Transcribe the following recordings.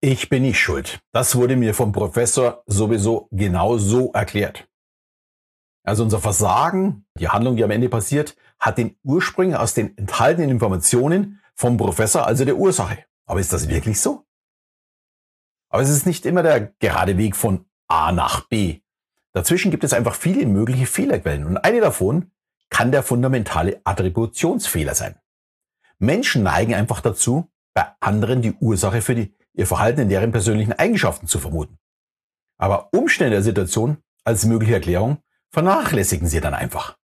Ich bin nicht schuld. Das wurde mir vom Professor sowieso genau so erklärt. Also unser Versagen, die Handlung, die am Ende passiert, hat den Ursprung aus den enthaltenen Informationen vom Professor, also der Ursache. Aber ist das wirklich so? Aber es ist nicht immer der gerade Weg von A nach B. Dazwischen gibt es einfach viele mögliche Fehlerquellen und eine davon kann der fundamentale Attributionsfehler sein. Menschen neigen einfach dazu, bei anderen die Ursache für die, ihr Verhalten in deren persönlichen Eigenschaften zu vermuten. Aber Umstände der Situation als mögliche Erklärung vernachlässigen sie dann einfach.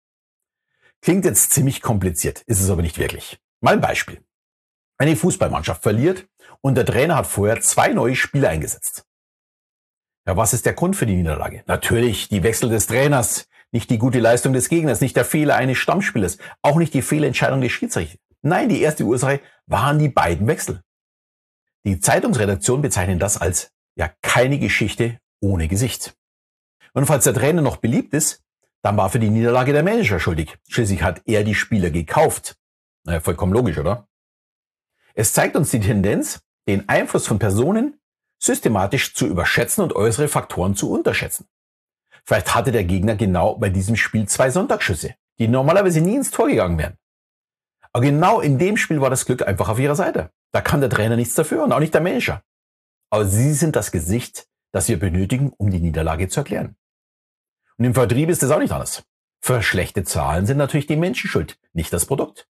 Klingt jetzt ziemlich kompliziert, ist es aber nicht wirklich. Mal ein Beispiel. Eine Fußballmannschaft verliert und der Trainer hat vorher zwei neue Spieler eingesetzt. Ja, was ist der Grund für die Niederlage? Natürlich die Wechsel des Trainers, nicht die gute Leistung des Gegners, nicht der Fehler eines Stammspielers, auch nicht die Fehlentscheidung des Schiedsrichters. Nein, die erste Ursache waren die beiden Wechsel. Die Zeitungsredaktion bezeichnet das als ja keine Geschichte ohne Gesicht. Und falls der Trainer noch beliebt ist, dann war für die Niederlage der Manager schuldig. Schließlich hat er die Spieler gekauft. Naja, vollkommen logisch, oder? Es zeigt uns die Tendenz, den Einfluss von Personen systematisch zu überschätzen und äußere Faktoren zu unterschätzen. Vielleicht hatte der Gegner genau bei diesem Spiel zwei Sonntagsschüsse, die normalerweise nie ins Tor gegangen wären. Aber genau in dem Spiel war das Glück einfach auf ihrer Seite. Da kann der Trainer nichts dafür und auch nicht der Manager. Aber sie sind das Gesicht, das wir benötigen, um die Niederlage zu erklären. Und im Vertrieb ist es auch nicht anders. Für schlechte Zahlen sind natürlich die Menschen schuld, nicht das Produkt.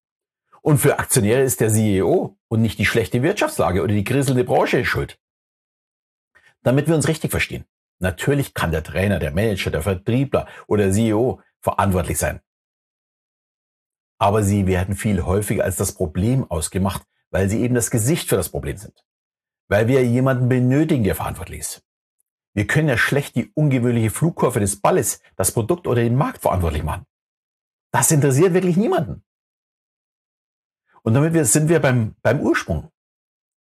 Und für Aktionäre ist der CEO und nicht die schlechte Wirtschaftslage oder die kriselnde Branche schuld. Damit wir uns richtig verstehen. Natürlich kann der Trainer, der Manager, der Vertriebler oder der CEO verantwortlich sein. Aber sie werden viel häufiger als das Problem ausgemacht, weil sie eben das Gesicht für das Problem sind. Weil wir jemanden benötigen, der verantwortlich ist. Wir können ja schlecht die ungewöhnliche Flugkurve des Balles, das Produkt oder den Markt verantwortlich machen. Das interessiert wirklich niemanden. Und damit sind wir beim, beim Ursprung.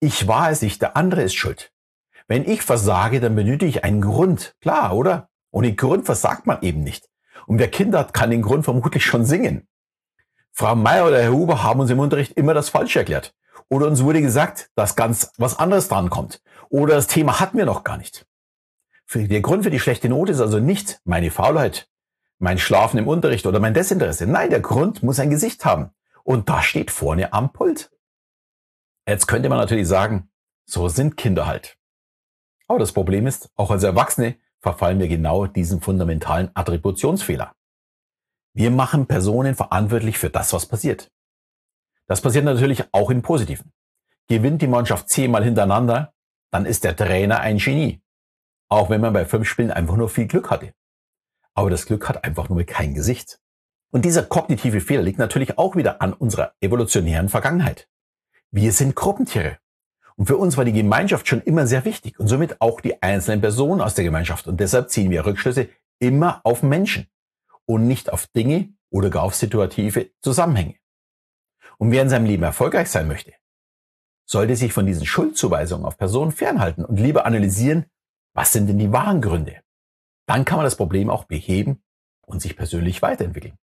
Ich war es nicht, der andere ist schuld. Wenn ich versage, dann benötige ich einen Grund. Klar, oder? Ohne Grund versagt man eben nicht. Und wer Kinder hat, kann den Grund vermutlich schon singen. Frau Meier oder Herr Huber haben uns im Unterricht immer das Falsche erklärt. Oder uns wurde gesagt, dass ganz was anderes dran kommt. Oder das Thema hatten wir noch gar nicht. Der Grund für die schlechte Note ist also nicht meine Faulheit, mein Schlafen im Unterricht oder mein Desinteresse. Nein, der Grund muss ein Gesicht haben. Und da steht vorne am Pult. Jetzt könnte man natürlich sagen, so sind Kinder halt. Aber das Problem ist, auch als Erwachsene verfallen wir genau diesem fundamentalen Attributionsfehler. Wir machen Personen verantwortlich für das, was passiert. Das passiert natürlich auch im Positiven. Gewinnt die Mannschaft zehnmal hintereinander, dann ist der Trainer ein Genie. Auch wenn man bei fünf Spielen einfach nur viel Glück hatte. Aber das Glück hat einfach nur kein Gesicht. Und dieser kognitive Fehler liegt natürlich auch wieder an unserer evolutionären Vergangenheit. Wir sind Gruppentiere. Und für uns war die Gemeinschaft schon immer sehr wichtig und somit auch die einzelnen Personen aus der Gemeinschaft. Und deshalb ziehen wir Rückschlüsse immer auf Menschen und nicht auf Dinge oder gar auf situative Zusammenhänge. Und wer in seinem Leben erfolgreich sein möchte, sollte sich von diesen Schuldzuweisungen auf Personen fernhalten und lieber analysieren, was sind denn die wahren Gründe. Dann kann man das Problem auch beheben und sich persönlich weiterentwickeln.